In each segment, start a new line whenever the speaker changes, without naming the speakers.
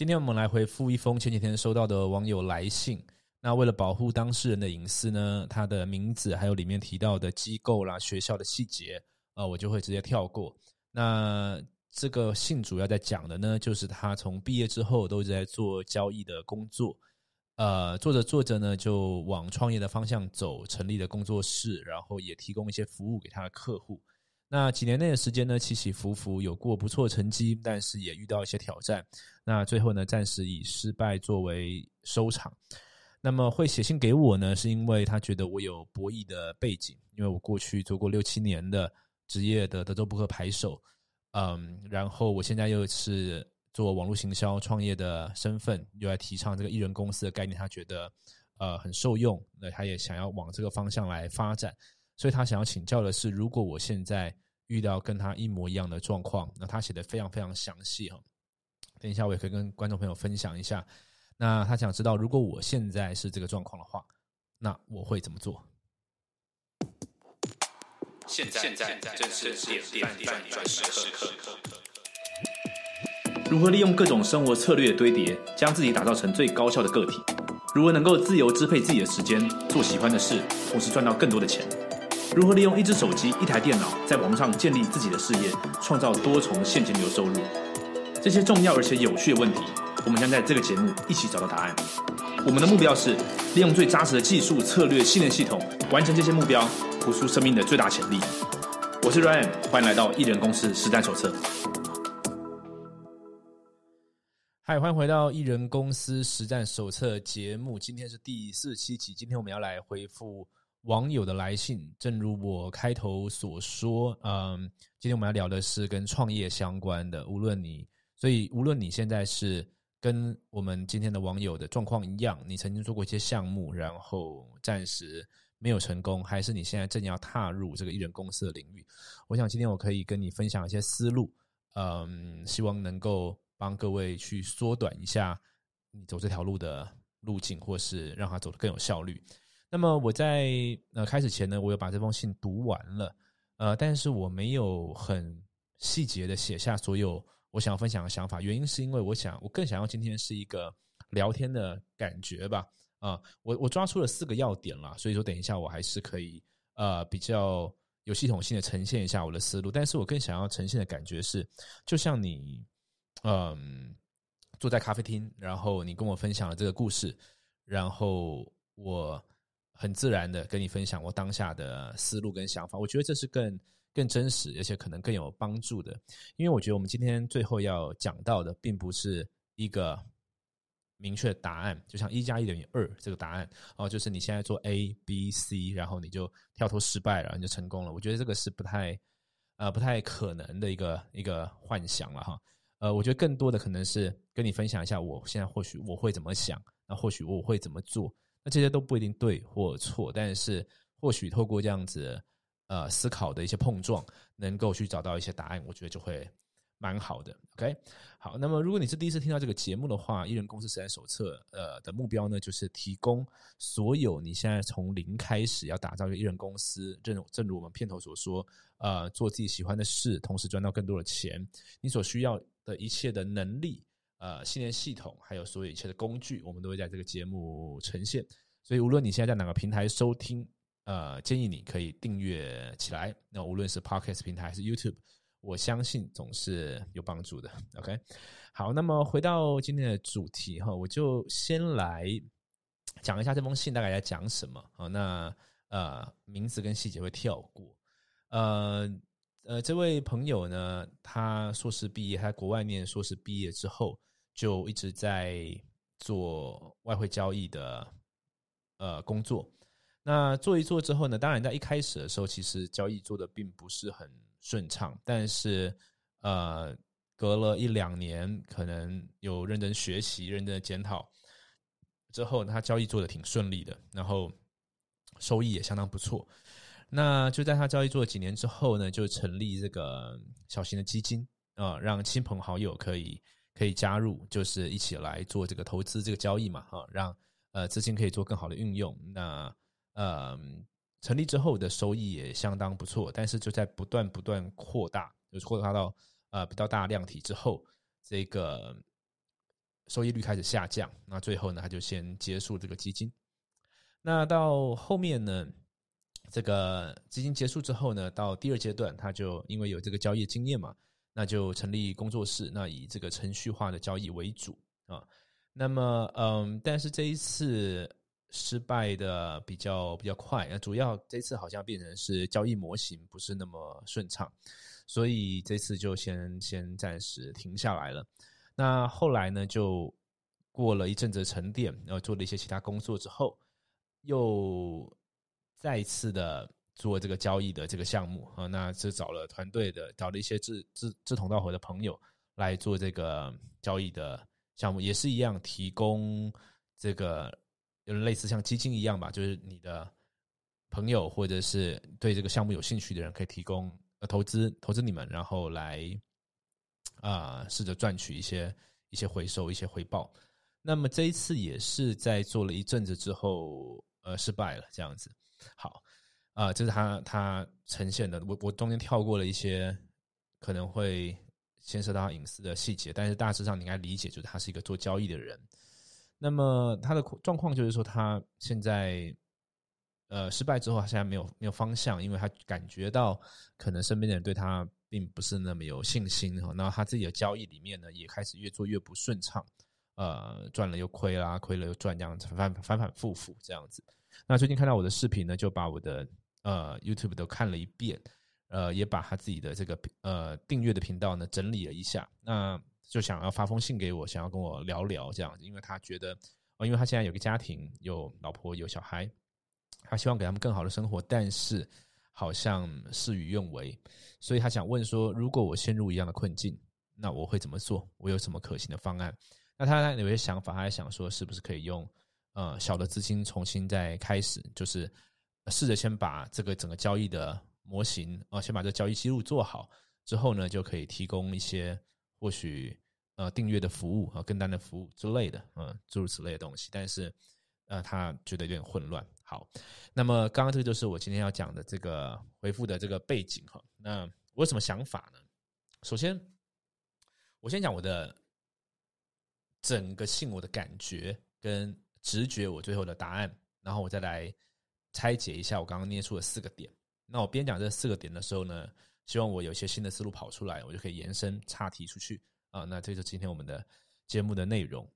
今天我们来回复一封前几天收到的网友来信。那为了保护当事人的隐私呢，他的名字还有里面提到的机构啦、学校的细节，呃，我就会直接跳过。那这个信主要在讲的呢，就是他从毕业之后都一直在做交易的工作。呃，做着做着呢，就往创业的方向走，成立了工作室，然后也提供一些服务给他的客户。那几年内的时间呢，起起伏伏，有过不错成绩，但是也遇到一些挑战。那最后呢，暂时以失败作为收场。那么会写信给我呢，是因为他觉得我有博弈的背景，因为我过去做过六七年的职业的德州扑克牌手，嗯，然后我现在又是。做网络行销创业的身份，又来提倡这个艺人公司的概念，他觉得呃很受用，那他也想要往这个方向来发展，所以他想要请教的是，如果我现在遇到跟他一模一样的状况，那他写的非常非常详细哈，等一下我也可以跟观众朋友分享一下。那他想知道，如果我现在是这个状况的话，那我会怎么做？
现在现在正是点点转转时刻。如何利用各种生活策略的堆叠，将自己打造成最高效的个体？如何能够自由支配自己的时间，做喜欢的事，同时赚到更多的钱？如何利用一只手机、一台电脑，在网上建立自己的事业，创造多重现金流收入？这些重要而且有趣的问题，我们将在这个节目一起找到答案。我们的目标是利用最扎实的技术、策略、信念系统，完成这些目标，活出生命的最大潜力。我是 Ryan，欢迎来到艺人公司实战手册。
嗨，欢迎回到艺人公司实战手册节目。今天是第四七集，今天我们要来回复网友的来信。正如我开头所说，嗯，今天我们要聊的是跟创业相关的。无论你，所以无论你现在是跟我们今天的网友的状况一样，你曾经做过一些项目，然后暂时没有成功，还是你现在正要踏入这个艺人公司的领域，我想今天我可以跟你分享一些思路，嗯，希望能够。帮各位去缩短一下你走这条路的路径，或是让它走得更有效率。那么我在呃开始前呢，我有把这封信读完了，呃，但是我没有很细节的写下所有我想要分享的想法。原因是因为我想，我更想要今天是一个聊天的感觉吧。啊，我我抓出了四个要点了，所以说等一下我还是可以呃比较有系统性的呈现一下我的思路。但是我更想要呈现的感觉是，就像你。嗯，坐在咖啡厅，然后你跟我分享了这个故事，然后我很自然的跟你分享我当下的思路跟想法。我觉得这是更更真实，而且可能更有帮助的。因为我觉得我们今天最后要讲到的，并不是一个明确答案，就像一加一等于二这个答案哦，就是你现在做 A、B、C，然后你就跳脱失败了，你就成功了。我觉得这个是不太呃不太可能的一个一个幻想了哈。呃，我觉得更多的可能是跟你分享一下，我现在或许我会怎么想，那或许我会怎么做，那这些都不一定对或错，但是或许透过这样子呃思考的一些碰撞，能够去找到一些答案，我觉得就会。蛮好的，OK，好。那么，如果你是第一次听到这个节目的话，艺人公司实战手册，呃，的目标呢，就是提供所有你现在从零开始要打造一个艺人公司，正正如我们片头所说，呃，做自己喜欢的事，同时赚到更多的钱，你所需要的一切的能力，呃，信念系统，还有所有一切的工具，我们都会在这个节目呈现。所以，无论你现在在哪个平台收听，呃，建议你可以订阅起来。那无论是 Podcast 平台还是 YouTube。我相信总是有帮助的。OK，好，那么回到今天的主题哈，我就先来讲一下这封信大概在讲什么啊？那呃，名字跟细节会跳过。呃呃，这位朋友呢，他硕士毕业，他在国外念硕士毕业之后，就一直在做外汇交易的呃工作。那做一做之后呢，当然在一开始的时候，其实交易做的并不是很。顺畅，但是呃，隔了一两年，可能有认真学习、认真的检讨之后，他交易做的挺顺利的，然后收益也相当不错。那就在他交易做了几年之后呢，就成立这个小型的基金啊，让亲朋好友可以可以加入，就是一起来做这个投资、这个交易嘛，哈，让呃资金可以做更好的运用。那呃。成立之后的收益也相当不错，但是就在不断不断扩大，就是扩大到呃比较大量体之后，这个收益率开始下降，那最后呢，他就先结束这个基金。那到后面呢，这个基金结束之后呢，到第二阶段，他就因为有这个交易经验嘛，那就成立工作室，那以这个程序化的交易为主啊。那么，嗯，但是这一次。失败的比较比较快，那主要这次好像变成是交易模型不是那么顺畅，所以这次就先先暂时停下来了。那后来呢，就过了一阵子沉淀，然后做了一些其他工作之后，又再次的做这个交易的这个项目啊，那是找了团队的，找了一些志志志同道合的朋友来做这个交易的项目，也是一样提供这个。有类似像基金一样吧，就是你的朋友或者是对这个项目有兴趣的人，可以提供呃投资投资你们，然后来啊试着赚取一些一些回收一些回报。那么这一次也是在做了一阵子之后，呃失败了这样子。好啊，这是他他呈现的。我我中间跳过了一些可能会牵涉到隐私的细节，但是大致上你应该理解，就是他是一个做交易的人。那么他的状况就是说，他现在呃失败之后，他现在没有没有方向，因为他感觉到可能身边的人对他并不是那么有信心哈。那他自己的交易里面呢，也开始越做越不顺畅，呃，赚了又亏啦，亏了又赚，这样子反反反复复这样子。那最近看到我的视频呢，就把我的呃 YouTube 都看了一遍，呃，也把他自己的这个呃订阅的频道呢整理了一下。那就想要发封信给我，想要跟我聊聊这样子，因为他觉得，哦，因为他现在有个家庭，有老婆，有小孩，他希望给他们更好的生活，但是好像事与愿违，所以他想问说，如果我陷入一样的困境，那我会怎么做？我有什么可行的方案？那他有些想法，他还想说，是不是可以用呃小的资金重新再开始，就是试着先把这个整个交易的模型啊，先把这交易记录做好之后呢，就可以提供一些。或许呃订阅的服务啊跟单的服务之类的，嗯诸如此类的东西，但是呃他觉得有点混乱。好，那么刚刚这个就是我今天要讲的这个回复的这个背景哈。那我有什么想法呢？首先，我先讲我的整个信我的感觉跟直觉，我最后的答案，然后我再来拆解一下我刚刚捏出的四个点。那我边讲这四个点的时候呢？希望我有些新的思路跑出来，我就可以延伸岔题出去啊。那这就是今天我们的节目的内容。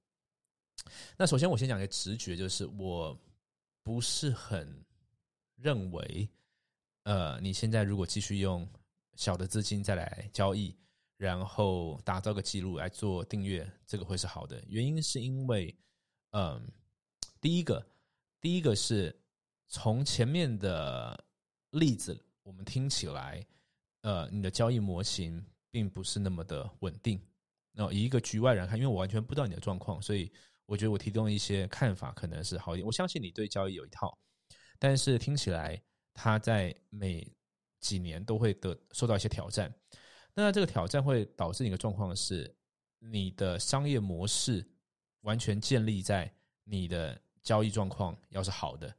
那首先我先讲一个直觉，就是我不是很认为，呃，你现在如果继续用小的资金再来交易，然后打造个记录来做订阅，这个会是好的。原因是因为，嗯，第一个，第一个是从前面的例子，我们听起来。呃，你的交易模型并不是那么的稳定。那以一个局外人看，因为我完全不知道你的状况，所以我觉得我提供一些看法可能是好一点。我相信你对交易有一套，但是听起来它在每几年都会得受到一些挑战。那这个挑战会导致你的状况是，你的商业模式完全建立在你的交易状况要是好的，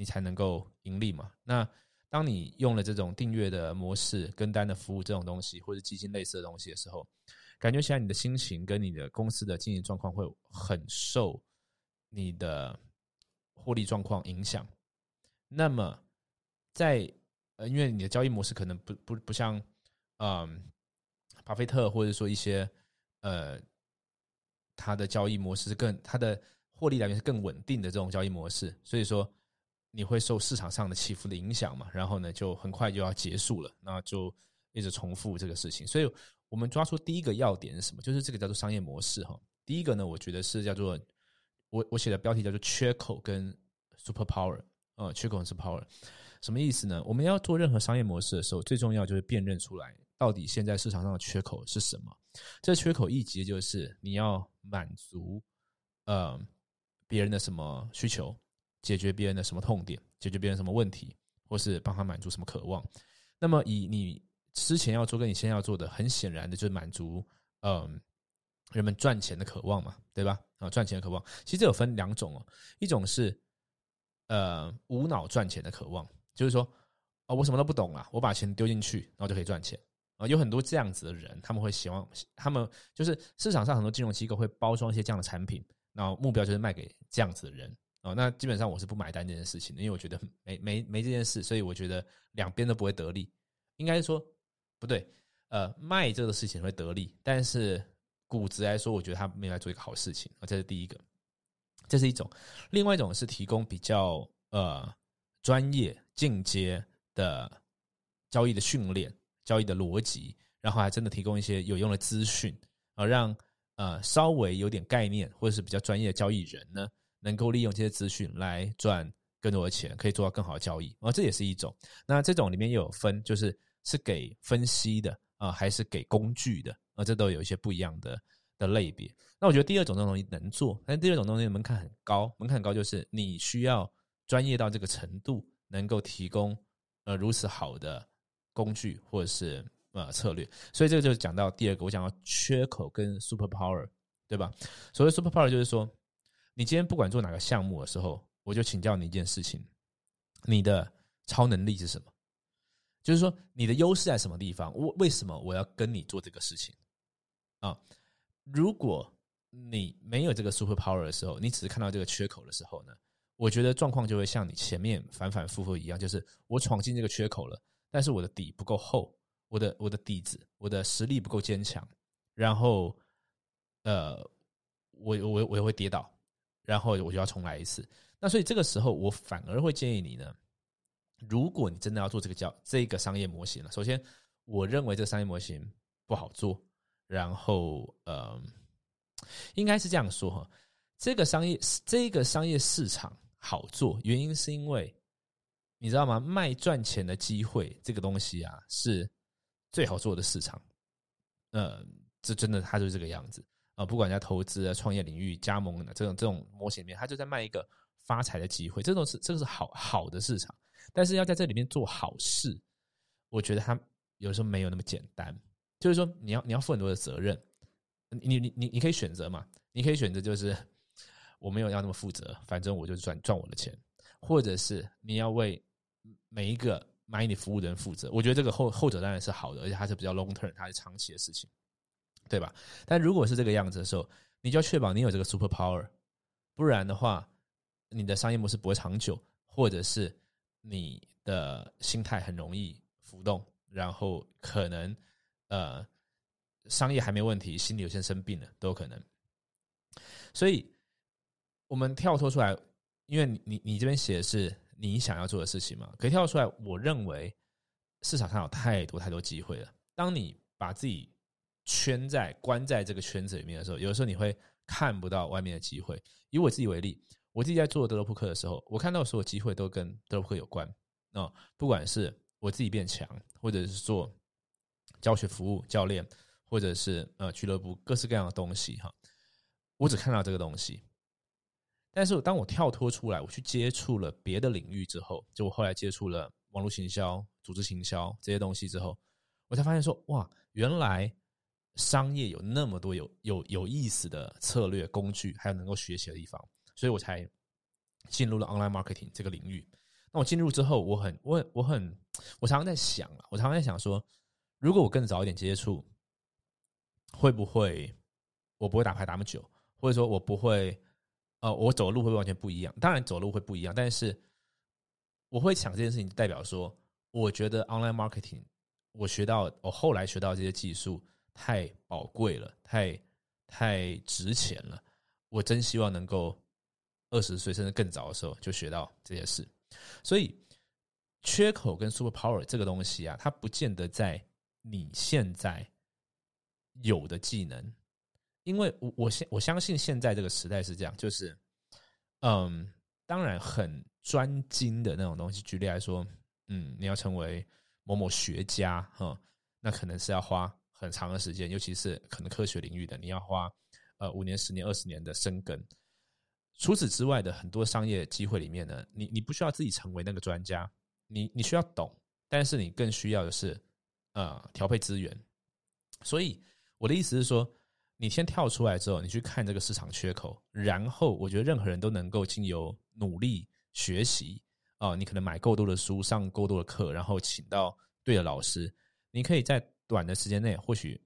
你才能够盈利嘛？那当你用了这种订阅的模式、跟单的服务这种东西，或者基金类似的东西的时候，感觉起来你的心情跟你的公司的经营状况会很受你的获利状况影响。那么，在呃，因为你的交易模式可能不不不像嗯，巴菲特或者说一些呃，他的交易模式是更他的获利来源是更稳定的这种交易模式，所以说。你会受市场上的起伏的影响嘛？然后呢，就很快就要结束了，那就一直重复这个事情。所以，我们抓出第一个要点是什么？就是这个叫做商业模式哈。第一个呢，我觉得是叫做我我写的标题叫做缺口跟 super power 呃，缺口跟 super power 什么意思呢？我们要做任何商业模式的时候，最重要就是辨认出来到底现在市场上的缺口是什么。这缺口一级就是你要满足呃别人的什么需求。解决别人的什么痛点，解决别人什么问题，或是帮他满足什么渴望。那么，以你之前要做跟你现在要做的，很显然的就是满足嗯人们赚钱的渴望嘛，对吧？啊，赚钱的渴望，其实有分两种哦。一种是呃无脑赚钱的渴望，就是说啊，我什么都不懂啊，我把钱丢进去，然后就可以赚钱啊，有很多这样子的人，他们会希望他们就是市场上很多金融机构会包装一些这样的产品，然后目标就是卖给这样子的人哦。那基本上我是不买单这件事情的，因为我觉得没没没这件事，所以我觉得两边都不会得利。应该说不对，呃，卖这个事情会得利，但是估值来说，我觉得他没有来做一个好事情啊。这是第一个，这是一种；另外一种是提供比较呃专业进阶的交易的训练。交易的逻辑，然后还真的提供一些有用的资讯，而让呃稍微有点概念或者是比较专业的交易人呢，能够利用这些资讯来赚更多的钱，可以做到更好的交易。啊这也是一种。那这种里面又有分，就是是给分析的啊，还是给工具的啊？这都有一些不一样的的类别。那我觉得第二种这种东西能做，但第二种东西门槛很高，门槛高就是你需要专业到这个程度，能够提供呃如此好的。工具或者是呃策略，所以这个就讲到第二个，我讲到缺口跟 super power，对吧？所谓 super power 就是说，你今天不管做哪个项目的时候，我就请教你一件事情：你的超能力是什么？就是说你的优势在什么地方？我为什么我要跟你做这个事情？啊，如果你没有这个 super power 的时候，你只是看到这个缺口的时候呢？我觉得状况就会像你前面反反复复一样，就是我闯进这个缺口了。但是我的底不够厚，我的我的底子，我的实力不够坚强，然后，呃，我我我也会跌倒，然后我就要重来一次。那所以这个时候，我反而会建议你呢，如果你真的要做这个叫这个商业模型了，首先，我认为这个商业模型不好做，然后，呃，应该是这样说哈，这个商业这个商业市场好做，原因是因为。你知道吗？卖赚钱的机会这个东西啊，是最好做的市场。呃，这真的，它就是这个样子啊。不管在投资啊、创业领域、加盟的这种这种模型里面，它就在卖一个发财的机会。这种是这个是好好的市场，但是要在这里面做好事，我觉得它有时候没有那么简单。就是说，你要你要负很多的责任。你你你你可以选择嘛？你可以选择就是我没有要那么负责，反正我就赚赚我的钱，或者是你要为每一个买你服务的人负责，我觉得这个后后者当然是好的，而且它是比较 long term，它是长期的事情，对吧？但如果是这个样子的时候，你就要确保你有这个 super power，不然的话，你的商业模式不会长久，或者是你的心态很容易浮动，然后可能呃商业还没问题，心里有些生病了都有可能。所以，我们跳脱出来，因为你你你这边写的是。你想要做的事情嘛，可以跳出来。我认为市场上有太多太多机会了。当你把自己圈在关在这个圈子里面的时候，有的时候你会看不到外面的机会。以我自己为例，我自己在做德罗扑克的时候，我看到所有机会都跟德罗扑克有关啊。不管是我自己变强，或者是做教学服务、教练，或者是呃俱乐部，各式各样的东西哈，我只看到这个东西。但是当我跳脱出来，我去接触了别的领域之后，就我后来接触了网络行销、组织行销这些东西之后，我才发现说，哇，原来商业有那么多有有有意思的策略工具，还有能够学习的地方，所以我才进入了 online marketing 这个领域。那我进入之后，我很我我很我常常在想啊，我常常在想说，如果我更早一点接触，会不会我不会打牌打那么久，或者说我不会。呃，我走的路会完全不一样。当然，走路会不一样，但是我会想这件事情，代表说，我觉得 online marketing，我学到，我后来学到这些技术太宝贵了，太太值钱了。我真希望能够二十岁甚至更早的时候就学到这些事。所以，缺口跟 super power 这个东西啊，它不见得在你现在有的技能。因为我我相我相信现在这个时代是这样，就是，嗯，当然很专精的那种东西。举例来说，嗯，你要成为某某学家，哈，那可能是要花很长的时间，尤其是可能科学领域的，你要花呃五年、十年、二十年的生根。除此之外的很多商业机会里面呢，你你不需要自己成为那个专家，你你需要懂，但是你更需要的是呃调配资源。所以我的意思是说。你先跳出来之后，你去看这个市场缺口，然后我觉得任何人都能够经由努力学习啊，你可能买够多的书，上够多的课，然后请到对的老师，你可以在短的时间内，或许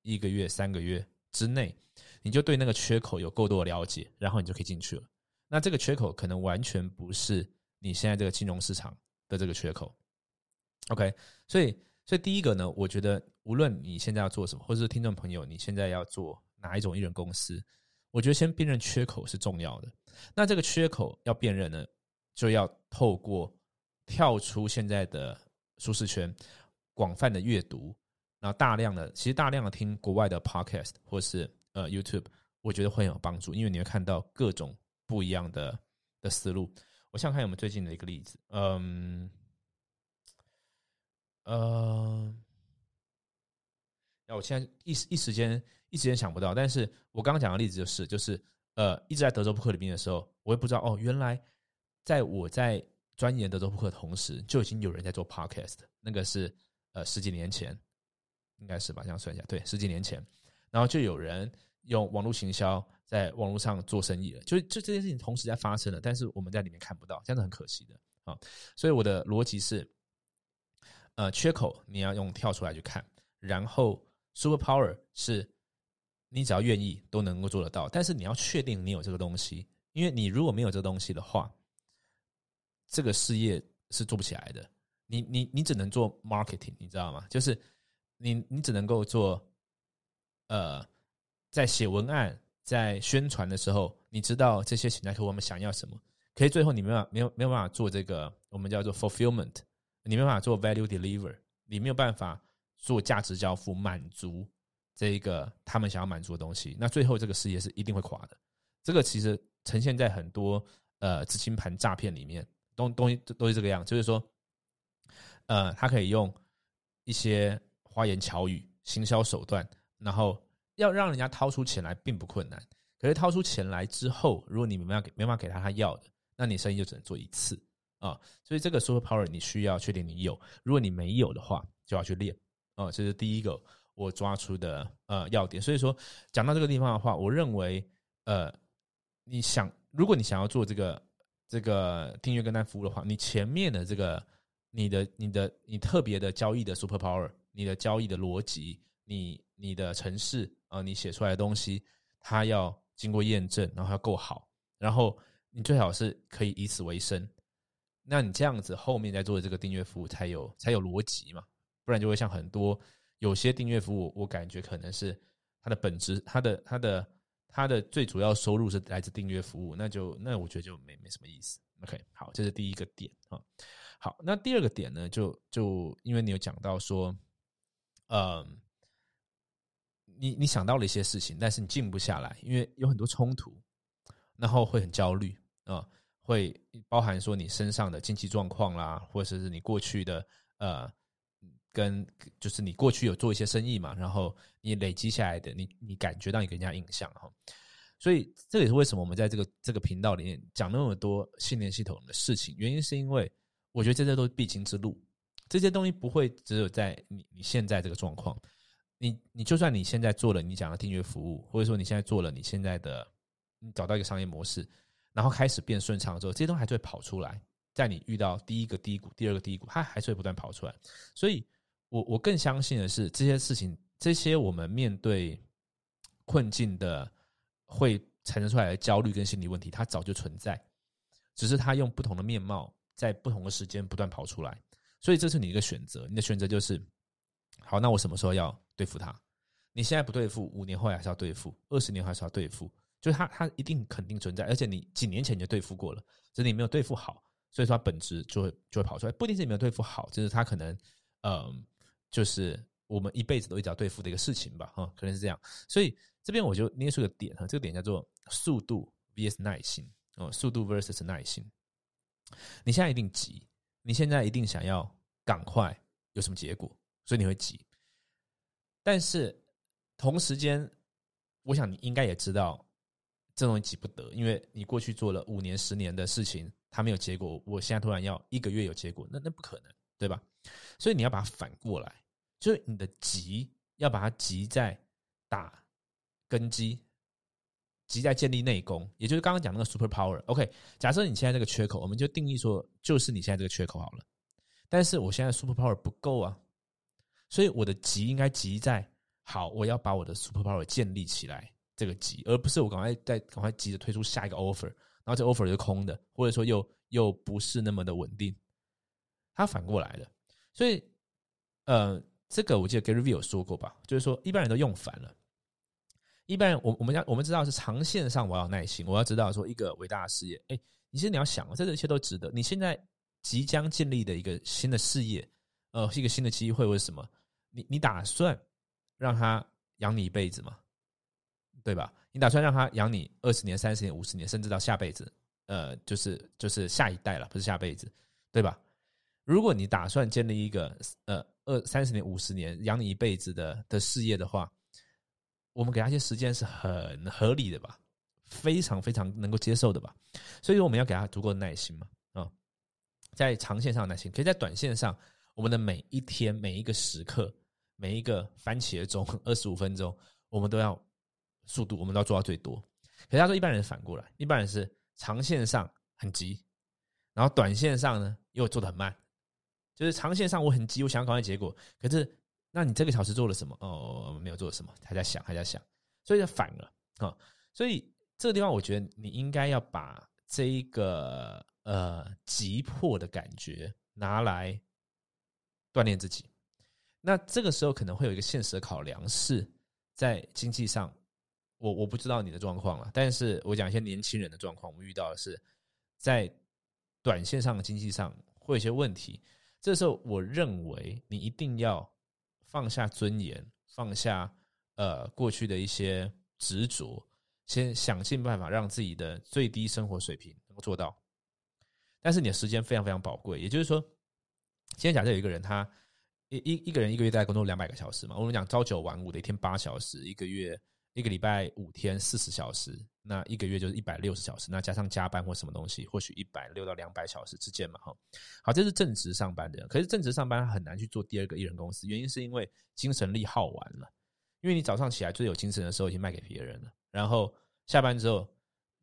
一个月、三个月之内，你就对那个缺口有够多的了解，然后你就可以进去了。那这个缺口可能完全不是你现在这个金融市场的这个缺口。OK，所以，所以第一个呢，我觉得无论你现在要做什么，或者是听众朋友你现在要做哪一种艺人公司，我觉得先辨认缺口是重要的。那这个缺口要辨认呢，就要透过跳出现在的舒适圈，广泛的阅读。然后大量的，其实大量的听国外的 podcast 或是呃 YouTube，我觉得会很有帮助，因为你会看到各种不一样的的思路。我想看有没有最近的一个例子，嗯，呃，那我现在一时一时间一时间想不到，但是我刚刚讲的例子就是，就是呃，一直在德州扑克里面的时候，我也不知道哦，原来在我在钻研德州扑克的同时，就已经有人在做 podcast，那个是呃十几年前。应该是吧，这样算一下，对，十几年前，然后就有人用网络行销在网络上做生意了，就就这件事情同时在发生了，但是我们在里面看不到，这样子很可惜的啊。所以我的逻辑是，呃，缺口你要用跳出来去看，然后 super power 是你只要愿意都能够做得到，但是你要确定你有这个东西，因为你如果没有这个东西的话，这个事业是做不起来的。你你你只能做 marketing，你知道吗？就是。你你只能够做，呃，在写文案、在宣传的时候，你知道这些潜在客户我们想要什么，可是最后你没有没有没有办法做这个我们叫做 fulfillment，你没办法做 value deliver，你没有办法做价值交付，满足这一个他们想要满足的东西，那最后这个事业是一定会垮的。这个其实呈现在很多呃资金盘诈骗里面，东东西都是这个样，就是说，呃，他可以用一些。花言巧语、行销手段，然后要让人家掏出钱来并不困难。可是掏出钱来之后，如果你没办法给没办法给他他要的，那你生意就只能做一次啊。所以这个 super power 你需要确定你有，如果你没有的话，就要去练啊。这是第一个我抓出的呃要点。所以说讲到这个地方的话，我认为呃，你想如果你想要做这个这个订阅跟单服务的话，你前面的这个你的你的你特别的交易的 super power。你的交易的逻辑，你你的城市啊，你写出来的东西，它要经过验证，然后要够好，然后你最好是可以以此为生。那你这样子后面在做的这个订阅服务才有才有逻辑嘛？不然就会像很多有些订阅服务，我感觉可能是它的本质，它的它的它的最主要收入是来自订阅服务，那就那我觉得就没没什么意思。OK，好，这是第一个点啊。好，那第二个点呢，就就因为你有讲到说。嗯，你你想到了一些事情，但是你静不下来，因为有很多冲突，然后会很焦虑啊，会包含说你身上的经济状况啦，或者是你过去的呃，跟就是你过去有做一些生意嘛，然后你累积下来的，你你感觉到你给人家印象哈，所以这也是为什么我们在这个这个频道里面讲那么多信念系统的事情，原因是因为我觉得这些都是必经之路。这些东西不会只有在你你现在这个状况，你你就算你现在做了你讲的订阅服务，或者说你现在做了你现在的你找到一个商业模式，然后开始变顺畅之后，这些东西还是会跑出来。在你遇到第一个低谷、第二个低谷，它还是会不断跑出来。所以，我我更相信的是，这些事情，这些我们面对困境的会产生出来的焦虑跟心理问题，它早就存在，只是它用不同的面貌，在不同的时间不断跑出来。所以这是你一个选择，你的选择就是，好，那我什么时候要对付他？你现在不对付，五年后还是要对付，二十年还是要对付，就是他，他一定肯定存在，而且你几年前你就对付过了，只是你没有对付好，所以说本质就会就会跑出来，不一定是你没有对付好，就是他可能，嗯，就是我们一辈子都一直要对付的一个事情吧，哈，可能是这样。所以这边我就捏出个点哈，这个点叫做速度 vs 耐心，哦，速度 versus 耐心。你现在一定急。你现在一定想要赶快有什么结果，所以你会急。但是同时间，我想你应该也知道，这东西急不得，因为你过去做了五年、十年的事情，它没有结果。我现在突然要一个月有结果，那那不可能，对吧？所以你要把它反过来，就是你的急要把它急在打根基。急在建立内功，也就是刚刚讲那个 super power。OK，假设你现在这个缺口，我们就定义说，就是你现在这个缺口好了。但是我现在 super power 不够啊，所以我的急应该急在好，我要把我的 super power 建立起来，这个急，而不是我赶快再赶快急着推出下一个 offer，然后这 offer 是空的，或者说又又不是那么的稳定。它反过来了，所以呃，这个我记得 Gary V 有说过吧，就是说一般人都用反了。一般，我我们要我们知道是长线上我要耐心，我要知道说一个伟大的事业，哎，你现在你要想，这一切都值得。你现在即将建立的一个新的事业，呃，一个新的机会，为什么？你你打算让他养你一辈子吗？对吧？你打算让他养你二十年、三十年、五十年，甚至到下辈子？呃，就是就是下一代了，不是下辈子，对吧？如果你打算建立一个呃二三十年、五十年养你一辈子的的事业的话，我们给他一些时间是很合理的吧，非常非常能够接受的吧，所以我们要给他足够的耐心嘛，啊，在长线上耐心，可以在短线上，我们的每一天每一个时刻，每一个番茄钟二十五分钟，我们都要速度，我们都要做到最多。可是他说一般人反过来，一般人是长线上很急，然后短线上呢又做的很慢，就是长线上我很急，我想要赶快结果，可是。那你这个小时做了什么？哦，没有做什么，还在想，还在想，所以就反了啊！所以这个地方，我觉得你应该要把这一个呃急迫的感觉拿来锻炼自己。那这个时候可能会有一个现实的考量，是在经济上，我我不知道你的状况了，但是我讲一些年轻人的状况，我们遇到的是在短线上的经济上会有些问题。这时候，我认为你一定要。放下尊严，放下呃过去的一些执着，先想尽办法让自己的最低生活水平能够做到。但是你的时间非常非常宝贵，也就是说，今天假设有一个人，他一一一个人一个月大概工作两百个小时嘛，我们讲朝九晚五的一天八小时，一个月。一个礼拜五天四十小时，那一个月就是一百六十小时，那加上加班或什么东西，或许一百六到两百小时之间嘛，哈。好，这是正职上班的人，可是正职上班很难去做第二个艺人公司，原因是因为精神力耗完了，因为你早上起来最有精神的时候已经卖给别人了，然后下班之后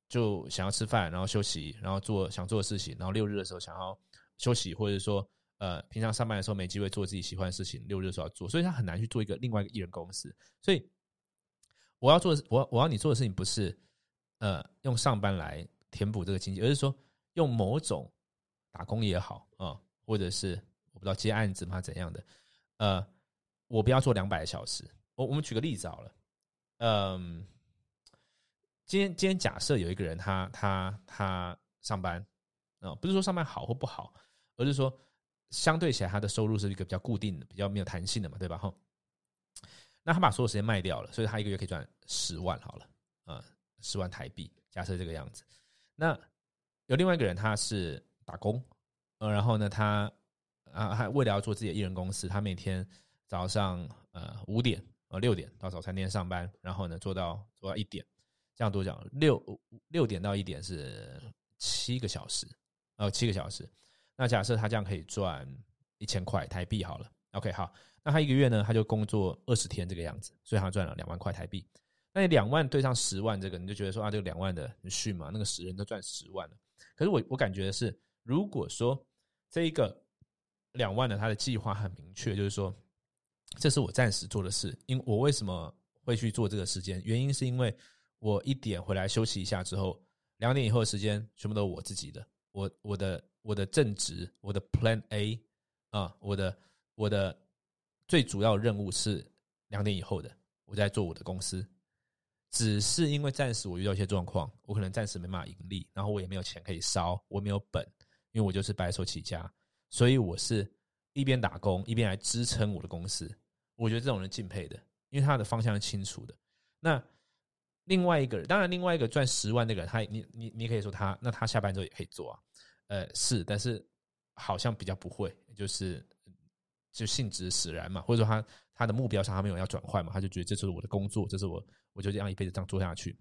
就想要吃饭，然后休息，然后做想做的事情，然后六日的时候想要休息，或者说呃平常上班的时候没机会做自己喜欢的事情，六日的时候要做，所以他很难去做一个另外一个艺人公司，所以。我要做的，我我要你做的事情不是，呃，用上班来填补这个经济，而是说用某种打工也好啊，或者是我不知道接案子嘛怎样的，呃，我不要做两百个小时。我我们举个例子好了，嗯，今天今天假设有一个人他他他上班啊，不是说上班好或不好，而是说相对起来他的收入是一个比较固定的、比较没有弹性的嘛，对吧？哈。那他把所有时间卖掉了，所以他一个月可以赚十万好了，啊，十万台币，假设这个样子。那有另外一个人，他是打工，呃，然后呢，他啊，还为了要做自己的艺人公司，他每天早上呃五点呃六点到早餐店上班，然后呢做到做到一点，这样多讲六六点到一点是七个小时，呃七个小时。那假设他这样可以赚一千块台币好了，OK 好。那他一个月呢，他就工作二十天这个样子，所以他赚了两万块台币。那你两万对上十万，这个你就觉得说啊，这个两万的很逊嘛？那个十人都赚十万了。可是我我感觉的是，如果说这一个两万的他的计划很明确，就是说这是我暂时做的事。因我为什么会去做这个时间？原因是因为我一点回来休息一下之后，两点以后的时间全部都我自己的。我我的我的正职，我的 Plan A 啊，我的我的。最主要任务是两点以后的，我在做我的公司。只是因为暂时我遇到一些状况，我可能暂时没办法盈利，然后我也没有钱可以烧，我没有本，因为我就是白手起家，所以我是一边打工一边来支撑我的公司。我觉得这种人敬佩的，因为他的方向是清楚的。那另外一个人，当然另外一个赚十万那个人，他你你你可以说他，那他下班之后也可以做啊。呃，是，但是好像比较不会，就是。就性质使然嘛，或者说他他的目标上他没有要转换嘛，他就觉得这是我的工作，这是我我就这样一辈子这样做下去，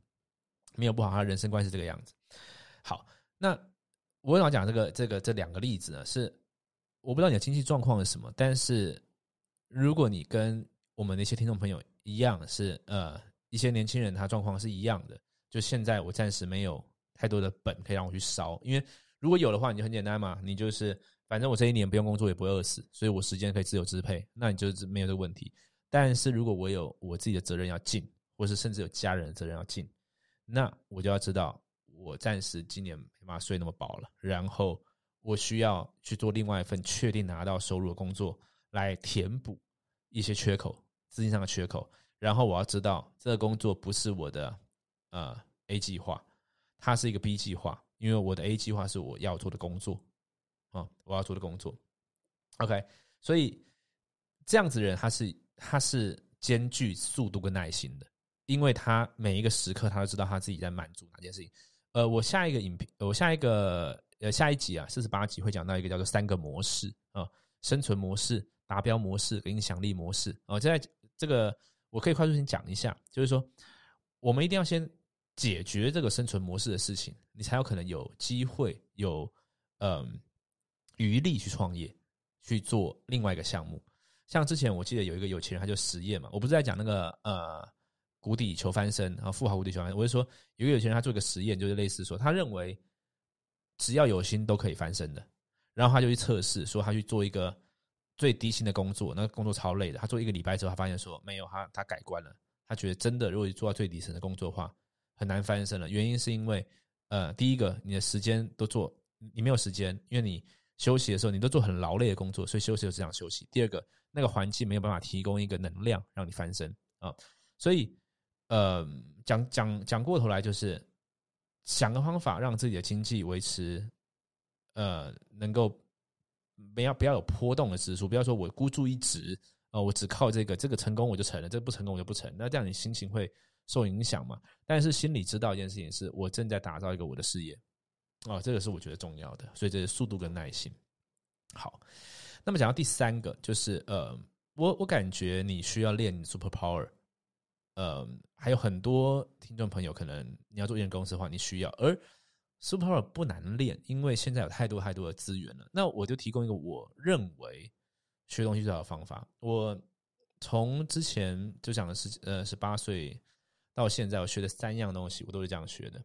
没有不好，他人生观是这个样子。好，那我想讲这个这个这两个例子呢？是我不知道你的经济状况是什么，但是如果你跟我们那些听众朋友一样，是呃一些年轻人他状况是一样的，就现在我暂时没有太多的本可以让我去烧，因为如果有的话，你就很简单嘛，你就是。反正我这一年不用工作也不会饿死，所以我时间可以自由支配，那你就是没有这个问题。但是如果我有我自己的责任要尽，或是甚至有家人的责任要尽，那我就要知道，我暂时今年没法睡那么饱了，然后我需要去做另外一份确定拿到收入的工作，来填补一些缺口，资金上的缺口。然后我要知道，这个工作不是我的呃 A 计划，它是一个 B 计划，因为我的 A 计划是我要做的工作啊，我要做的工作。OK，所以这样子的人，他是他是兼具速度跟耐心的。因为他每一个时刻，他都知道他自己在满足哪件事情。呃，我下一个影片，我下一个呃下一集啊，四十八集会讲到一个叫做三个模式啊，生存模式、达标模式、影响力模式啊。现在这个我可以快速先讲一下，就是说，我们一定要先解决这个生存模式的事情，你才有可能有机会有嗯余力去创业，去做另外一个项目。像之前我记得有一个有钱人，他就实验嘛，我不是在讲那个呃。谷底求翻身啊，富豪谷底求翻身。我就说，有个有钱人，他做一个实验，就是类似说，他认为只要有心都可以翻身的。然后他就去测试，说他去做一个最低薪的工作，那个工作超累的。他做一个礼拜之后，他发现说没有，他他改观了。他觉得真的，如果做到最底层的工作的话，很难翻身了。原因是因为，呃，第一个，你的时间都做，你没有时间，因为你休息的时候，你都做很劳累的工作，所以休息就只想休息。第二个，那个环境没有办法提供一个能量让你翻身啊，所以。呃，讲讲讲过头来，就是想个方法让自己的经济维持，呃，能够不要不要有波动的指数，不要说我孤注一掷啊，我只靠这个，这个成功我就成了，这个不成功我就不成，那这样你心情会受影响嘛？但是心里知道一件事情，是我正在打造一个我的事业，哦，这个是我觉得重要的，所以这是速度跟耐心。好，那么讲到第三个，就是呃，我我感觉你需要练 super power。呃，还有很多听众朋友，可能你要做一间公司的话，你需要。而 Super Power 不难练，因为现在有太多太多的资源了。那我就提供一个我认为学东西最好的方法。我从之前就讲的是，呃，十八岁到现在，我学的三样东西，我都是这样学的。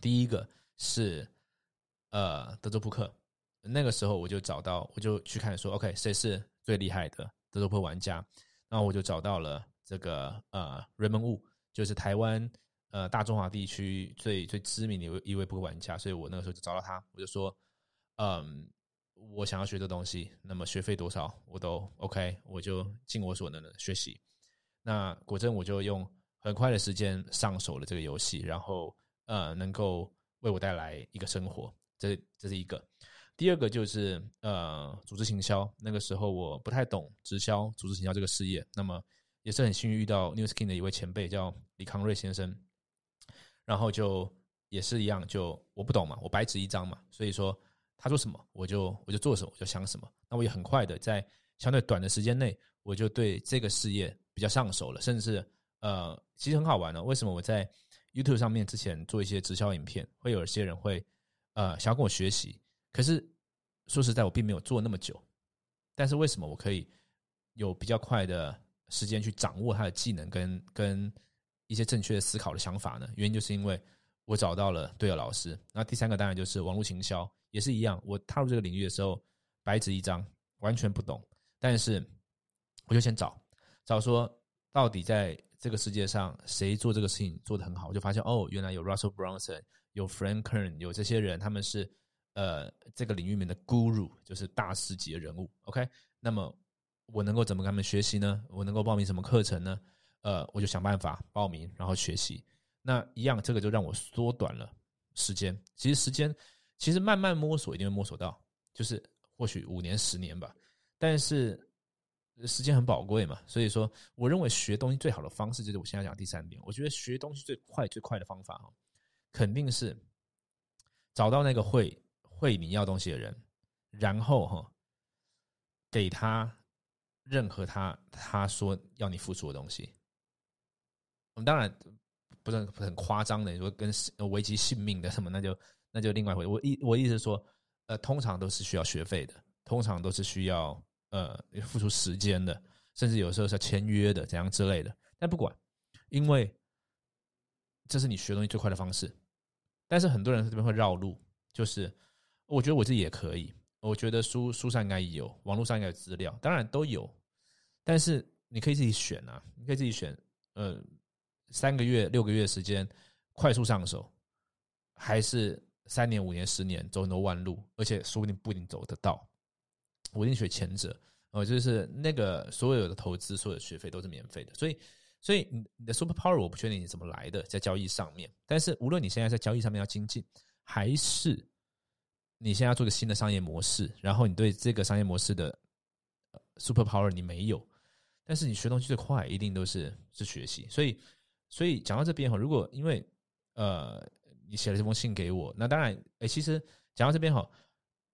第一个是呃德州扑克，那个时候我就找到，我就去看说，OK，谁是最厉害的德州扑克玩家？然后我就找到了。这个呃，Raymond Wu 就是台湾呃大中华地区最最知名的一位一位扑克玩家，所以我那个时候就找到他，我就说，嗯，我想要学这东西，那么学费多少我都 OK，我就尽我所能的学习。那果真我就用很快的时间上手了这个游戏，然后呃能够为我带来一个生活，这这是一个。第二个就是呃组织行销，那个时候我不太懂直销、组织行销这个事业，那么。也是很幸运遇到 New Skin 的一位前辈叫李康瑞先生，然后就也是一样，就我不懂嘛，我白纸一张嘛，所以说他说什么我就我就做什么，我就想什么。那我也很快的在相对短的时间内，我就对这个事业比较上手了，甚至呃，其实很好玩的。为什么我在 YouTube 上面之前做一些直销影片，会有一些人会呃想要跟我学习？可是说实在，我并没有做那么久，但是为什么我可以有比较快的？时间去掌握他的技能跟跟一些正确的思考的想法呢？原因就是因为我找到了对的老师。那第三个当然就是网络行销，也是一样。我踏入这个领域的时候，白纸一张，完全不懂。但是我就先找找说，到底在这个世界上谁做这个事情做得很好？我就发现哦，原来有 Russell Brunson，有 Frank Kern，有这些人，他们是呃这个领域里面的 Guru，就是大师级的人物。OK，那么。我能够怎么跟他们学习呢？我能够报名什么课程呢？呃，我就想办法报名，然后学习。那一样，这个就让我缩短了时间。其实时间，其实慢慢摸索一定会摸索到，就是或许五年、十年吧。但是时间很宝贵嘛，所以说，我认为学东西最好的方式就是我现在讲第三点。我觉得学东西最快、最快的方法哈，肯定是找到那个会会你要东西的人，然后哈给他。任何他他说要你付出的东西，我们当然不是很夸张的，你说跟危及性命的什么，那就那就另外回。我意我意思是说，呃，通常都是需要学费的，通常都是需要呃付出时间的，甚至有时候是签约的，怎样之类的。但不管，因为这是你学东西最快的方式。但是很多人这边会绕路，就是我觉得我自己也可以，我觉得书书上应该有，网络上应该有资料，当然都有，但是你可以自己选啊，你可以自己选，呃，三个月、六个月时间快速上手，还是三年、五年、十年走很多弯路，而且说不定不一定走得到。我一定选前者，哦，就是那个所有的投资、所有的学费都是免费的，所以，所以你你的 super power 我不确定你怎么来的，在交易上面，但是无论你现在在交易上面要精进，还是你现在要做个新的商业模式，然后你对这个商业模式的 super power 你没有，但是你学东西最快一定都是是学习，所以所以讲到这边哈，如果因为呃你写了这封信给我，那当然哎，其实讲到这边哈，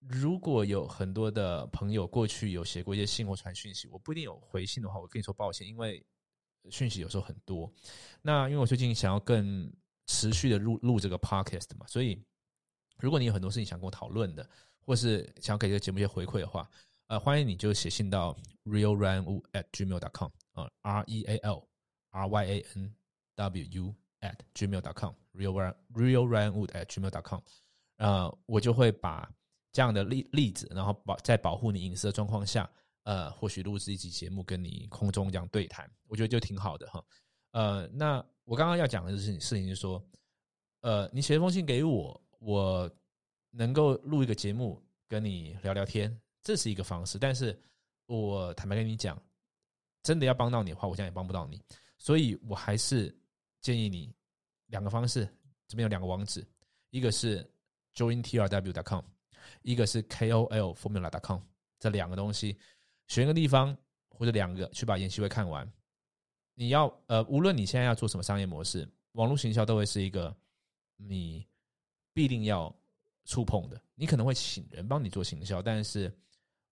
如果有很多的朋友过去有写过一些信或传讯息，我不一定有回信的话，我跟你说抱歉，因为讯息有时候很多。那因为我最近想要更持续的录录这个 podcast 嘛，所以。如果你有很多事情想跟我讨论的，或是想要给这个节目一些回馈的话，呃，欢迎你就写信到 realranwu at gmail dot com 啊，r e a l r y a n w u at gmail.com，realryanrealryanwu at gmail dot com，呃，我就会把这样的例例子，然后保在保护你隐私的状况下，呃，或许录制一集节目跟你空中这样对谈，我觉得就挺好的哈。呃，那我刚刚要讲的事情事情是说，呃，你写一封信给我。我能够录一个节目跟你聊聊天，这是一个方式。但是我坦白跟你讲，真的要帮到你的话，我现在也帮不到你。所以我还是建议你两个方式，这边有两个网址，一个是 jointrw.com，一个是 kolformula.com。这两个东西选一个地方或者两个去把研习会看完。你要呃，无论你现在要做什么商业模式，网络行销都会是一个你。必定要触碰的，你可能会请人帮你做行销，但是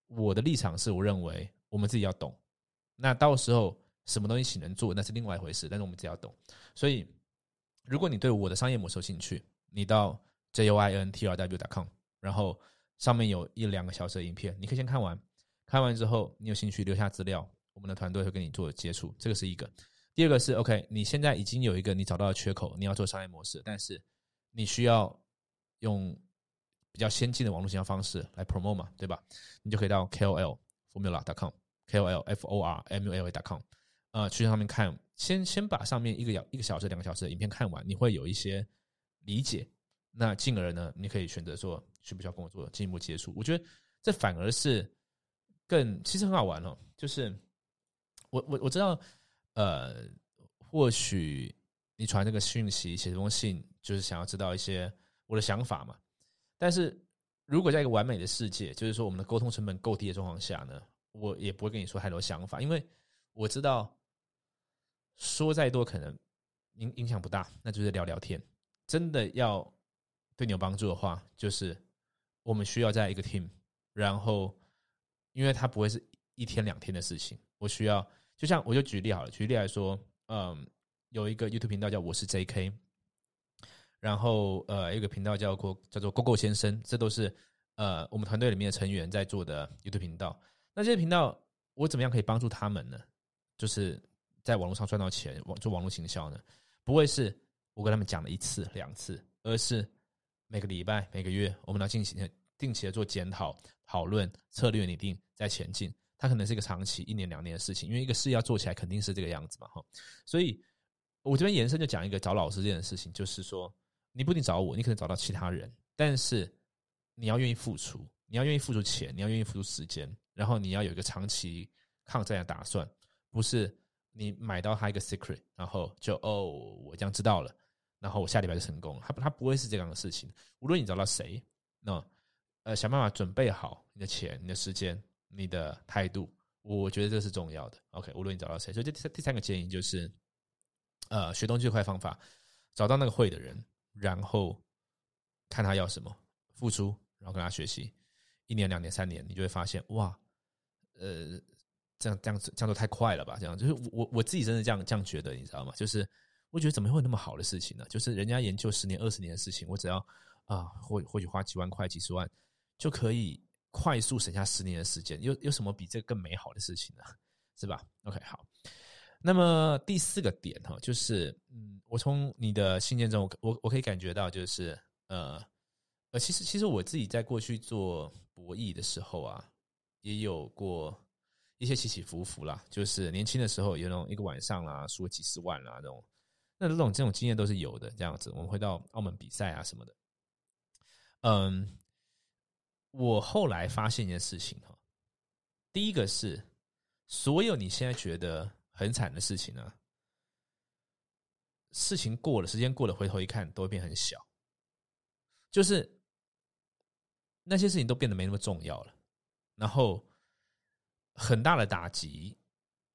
我的立场是我认为我们自己要懂。那到时候什么东西请人做，那是另外一回事，但是我们自己要懂。所以，如果你对我的商业模式有兴趣，你到 j o i n t r w dot com，然后上面有一两个小时的影片，你可以先看完。看完之后，你有兴趣留下资料，我们的团队会跟你做接触。这个是一个。第二个是 OK，你现在已经有一个你找到的缺口，你要做商业模式，但是你需要。用比较先进的网络营销方式来 promote 嘛，对吧？你就可以到 KOL formula dot com，KOL F O R M U L A dot com，呃，去上面看，先先把上面一个小一个小时、两个小时的影片看完，你会有一些理解。那进而呢，你可以选择说需不需要跟我做进一步接触。我觉得这反而是更其实很好玩哦。就是我我我知道，呃，或许你传这个讯息、写这封信，就是想要知道一些。我的想法嘛，但是如果在一个完美的世界，就是说我们的沟通成本够低的状况下呢，我也不会跟你说太多想法，因为我知道说再多可能影影响不大，那就是聊聊天。真的要对你有帮助的话，就是我们需要在一个 team，然后因为它不会是一天两天的事情，我需要就像我就举例好了，举例来说，嗯，有一个 YouTube 频道叫我是 JK。然后，呃，一个频道叫做叫做 GoGo 先生，这都是呃我们团队里面的成员在做的 YouTube 频道。那这些频道，我怎么样可以帮助他们呢？就是在网络上赚到钱，网做网络行销呢？不会是我跟他们讲了一次两次，而是每个礼拜、每个月，我们要进行定期的做检讨、讨论策略拟定，在前进。它可能是一个长期一年两年的事情，因为一个事要做起来肯定是这个样子嘛，哈。所以我这边延伸就讲一个找老师这件事情，就是说。你不一定找我，你可能找到其他人，但是你要愿意付出，你要愿意付出钱，你要愿意付出时间，然后你要有一个长期抗战的打算，不是你买到他一个 secret，然后就哦，我这样知道了，然后我下礼拜就成功了，他他不会是这样的事情。无论你找到谁，那呃想办法准备好你的钱、你的时间、你的态度，我觉得这是重要的。OK，无论你找到谁，所以这第第三个建议就是，呃，学东西最快方法，找到那个会的人。然后看他要什么，付出，然后跟他学习，一年、两年、三年，你就会发现，哇，呃，这样、这样子、这样做太快了吧？这样就是我我自己真的这样这样觉得，你知道吗？就是我觉得怎么会有那么好的事情呢？就是人家研究十年、二十年的事情，我只要啊，或或许花几万块、几十万，就可以快速省下十年的时间。有有什么比这更美好的事情呢？是吧？OK，好。那么第四个点哈，就是嗯，我从你的信件中，我我我可以感觉到，就是呃，呃，其实其实我自己在过去做博弈的时候啊，也有过一些起起伏伏啦。就是年轻的时候有那种一个晚上啦，输几十万啦那种，那这种这种经验都是有的。这样子，我们回到澳门比赛啊什么的。嗯，我后来发现一件事情哈，第一个是，所有你现在觉得很惨的事情呢，事情过了，时间过了，回头一看，都会变很小。就是那些事情都变得没那么重要了，然后很大的打击，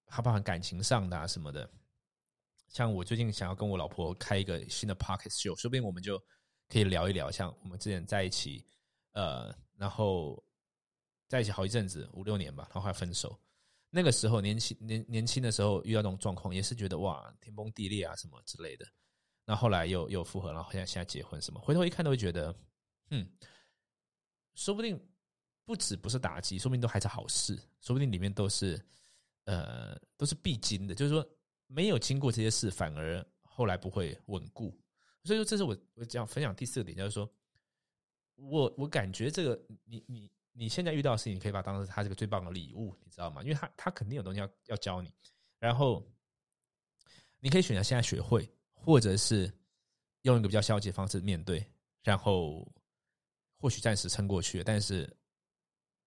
还包含感情上的啊什么的。像我最近想要跟我老婆开一个新的 pocket show，说不定我们就可以聊一聊，像我们之前在一起，呃，然后在一起好一阵子，五六年吧，然后还分手。那个时候年轻年年轻的时候遇到这种状况，也是觉得哇天崩地裂啊什么之类的。那后来又又复合，然后现在现在结婚什么？回头一看都会觉得，嗯，说不定不止不是打击，说不定都还是好事，说不定里面都是呃都是必经的。就是说没有经过这些事，反而后来不会稳固。所以说，这是我我讲分享第四个点，就是说我我感觉这个你你你现在遇到的事情，你可以把它当成他这个最棒的礼物，你知道吗？因为他他肯定有东西要要教你，然后你可以选择现在学会。或者是用一个比较消极的方式面对，然后或许暂时撑过去，但是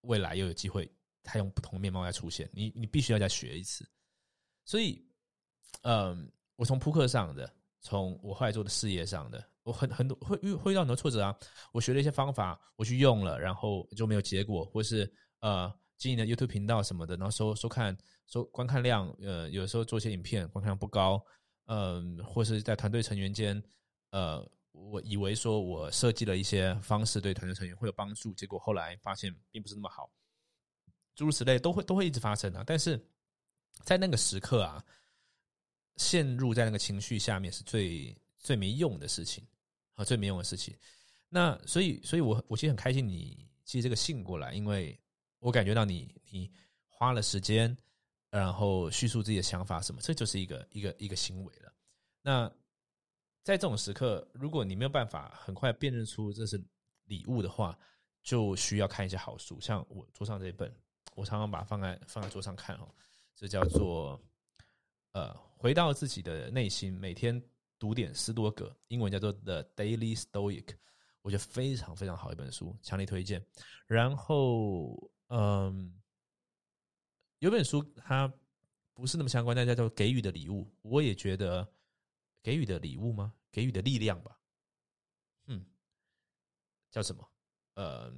未来又有机会，他用不同面貌再出现。你你必须要再学一次。所以，嗯，我从扑克上的，从我后来做的事业上的，我很很多会遇会遇到很多挫折啊。我学了一些方法，我去用了，然后就没有结果，或是呃经营的 YouTube 频道什么的，然后收收看收观看量，呃，有时候做一些影片观看量不高。嗯，或是在团队成员间，呃，我以为说我设计了一些方式对团队成员会有帮助，结果后来发现并不是那么好，诸如此类都会都会一直发生啊。但是在那个时刻啊，陷入在那个情绪下面是最最没用的事情啊，最没用的事情。那所以，所以我我其实很开心你寄这个信过来，因为我感觉到你你花了时间。然后叙述自己的想法什么，这就是一个一个一个行为了。那在这种时刻，如果你没有办法很快辨认出这是礼物的话，就需要看一些好书。像我桌上这一本，我常常把它放在放在桌上看哦。这叫做呃，回到自己的内心，每天读点斯多个，英文叫做 The Daily Stoic，我觉得非常非常好一本书，强烈推荐。然后嗯。有本书，它不是那么相关，但叫做《给予的礼物》。我也觉得，给予的礼物吗？给予的力量吧。嗯，叫什么？呃，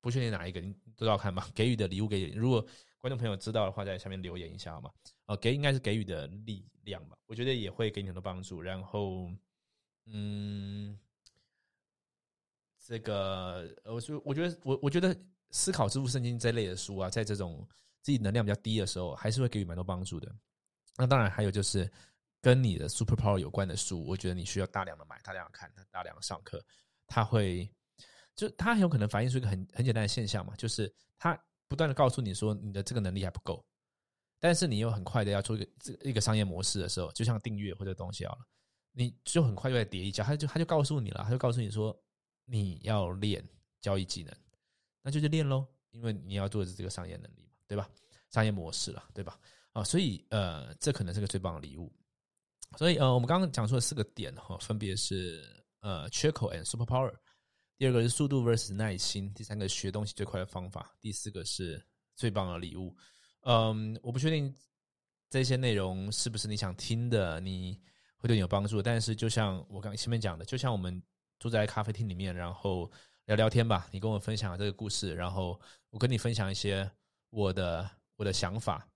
不确定哪一个，你都要看吧。给予的礼物，给如果观众朋友知道的话，在下面留言一下好吗？哦，给应该是给予的力量吧。我觉得也会给你很多帮助。然后，嗯，这个，我说，我觉得，我我觉得，思考致富圣经这类的书啊，在这种。自己能量比较低的时候，还是会给予蛮多帮助的。那当然还有就是跟你的 super power 有关的书，我觉得你需要大量的买，大量的看，大量的上课。它会就它很有可能反映出一个很很简单的现象嘛，就是它不断的告诉你说你的这个能力还不够，但是你又很快的要做一个这一个商业模式的时候，就像订阅或者东西好了，你就很快就在叠一脚，他就他就告诉你了，他就告诉你说你要练交易技能，那就去练喽，因为你要做的是这个商业能力嘛。对吧？商业模式了，对吧？啊，所以呃，这可能是个最棒的礼物。所以呃，我们刚刚讲出了四个点哈，分别是呃，缺口 and super power。第二个是速度 versus 耐心。第三个学东西最快的方法。第四个是最棒的礼物。嗯，我不确定这些内容是不是你想听的，你会对你有帮助。但是就像我刚前面讲的，就像我们坐在咖啡厅里面，然后聊聊天吧。你跟我分享这个故事，然后我跟你分享一些。我的我的想法，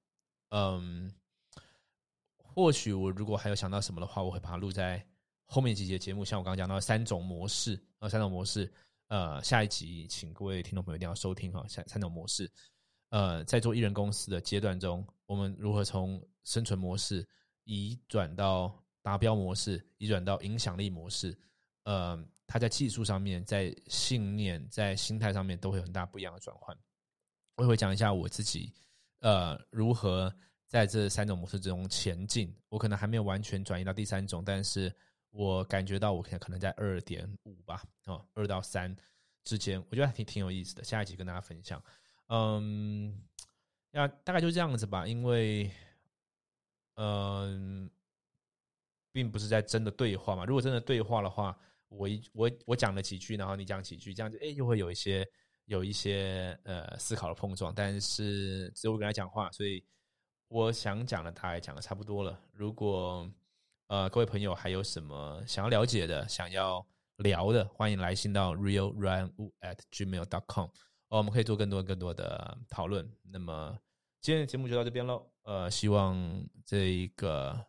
嗯，或许我如果还有想到什么的话，我会把它录在后面几节节目。像我刚刚讲到三种模式，呃，三种模式，呃，下一集请各位听众朋友一定要收听哈。三三种模式，呃，在做艺人公司的阶段中，我们如何从生存模式移转到达标模式，移转到影响力模式？呃，它在技术上面，在信念，在心态上面都会有很大不一样的转换。我也会讲一下我自己，呃，如何在这三种模式之中前进。我可能还没有完全转移到第三种，但是我感觉到我可能可能在二点五吧，哦，二到三之间，我觉得还挺挺有意思的。下一集跟大家分享，嗯，那大概就这样子吧，因为，嗯，并不是在真的对话嘛。如果真的对话的话，我一我我讲了几句，然后你讲几句，这样子，哎，又会有一些有一些呃思考的碰撞。但是只有我跟他讲话，所以我想讲的他也讲的差不多了。如果呃，各位朋友还有什么想要了解的、想要聊的，欢迎来信到 real run at gmail dot com，哦，我们可以做更多更多的讨论。那么今天的节目就到这边喽。呃，希望这一个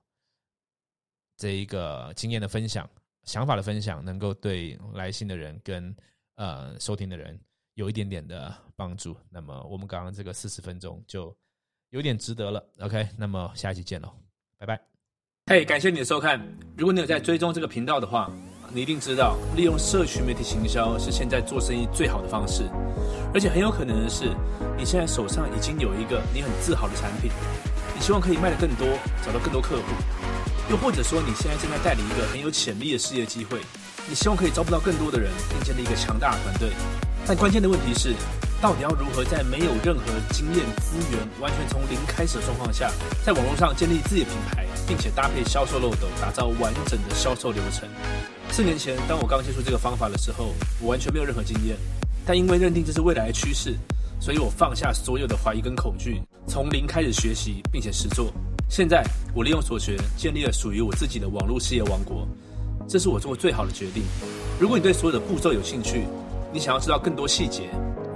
这一个经验的分享、想法的分享，能够对来信的人跟呃收听的人有一点点的帮助。那么我们刚刚这个四十分钟就有点值得了。OK，那么下期见喽，拜拜。
嘿，感谢你的收看。如果你有在追踪这个频道的话，你一定知道，利用社群媒体行销是现在做生意最好的方式。而且很有可能的是，你现在手上已经有一个你很自豪的产品，你希望可以卖得更多，找到更多客户。又或者说，你现在正在带领一个很有潜力的事业机会，你希望可以招募到更多的人，并建立一个强大的团队。但关键的问题是，到底要如何在没有任何经验、资源、完全从零开始的状况下，在网络上建立自己的品牌？并且搭配销售漏斗，打造完整的销售流程。四年前，当我刚接触这个方法的时候，我完全没有任何经验。但因为认定这是未来的趋势，所以我放下所有的怀疑跟恐惧，从零开始学习，并且实做。现在，我利用所学，建立了属于我自己的网络事业王国。这是我做过最好的决定。如果你对所有的步骤有兴趣，你想要知道更多细节，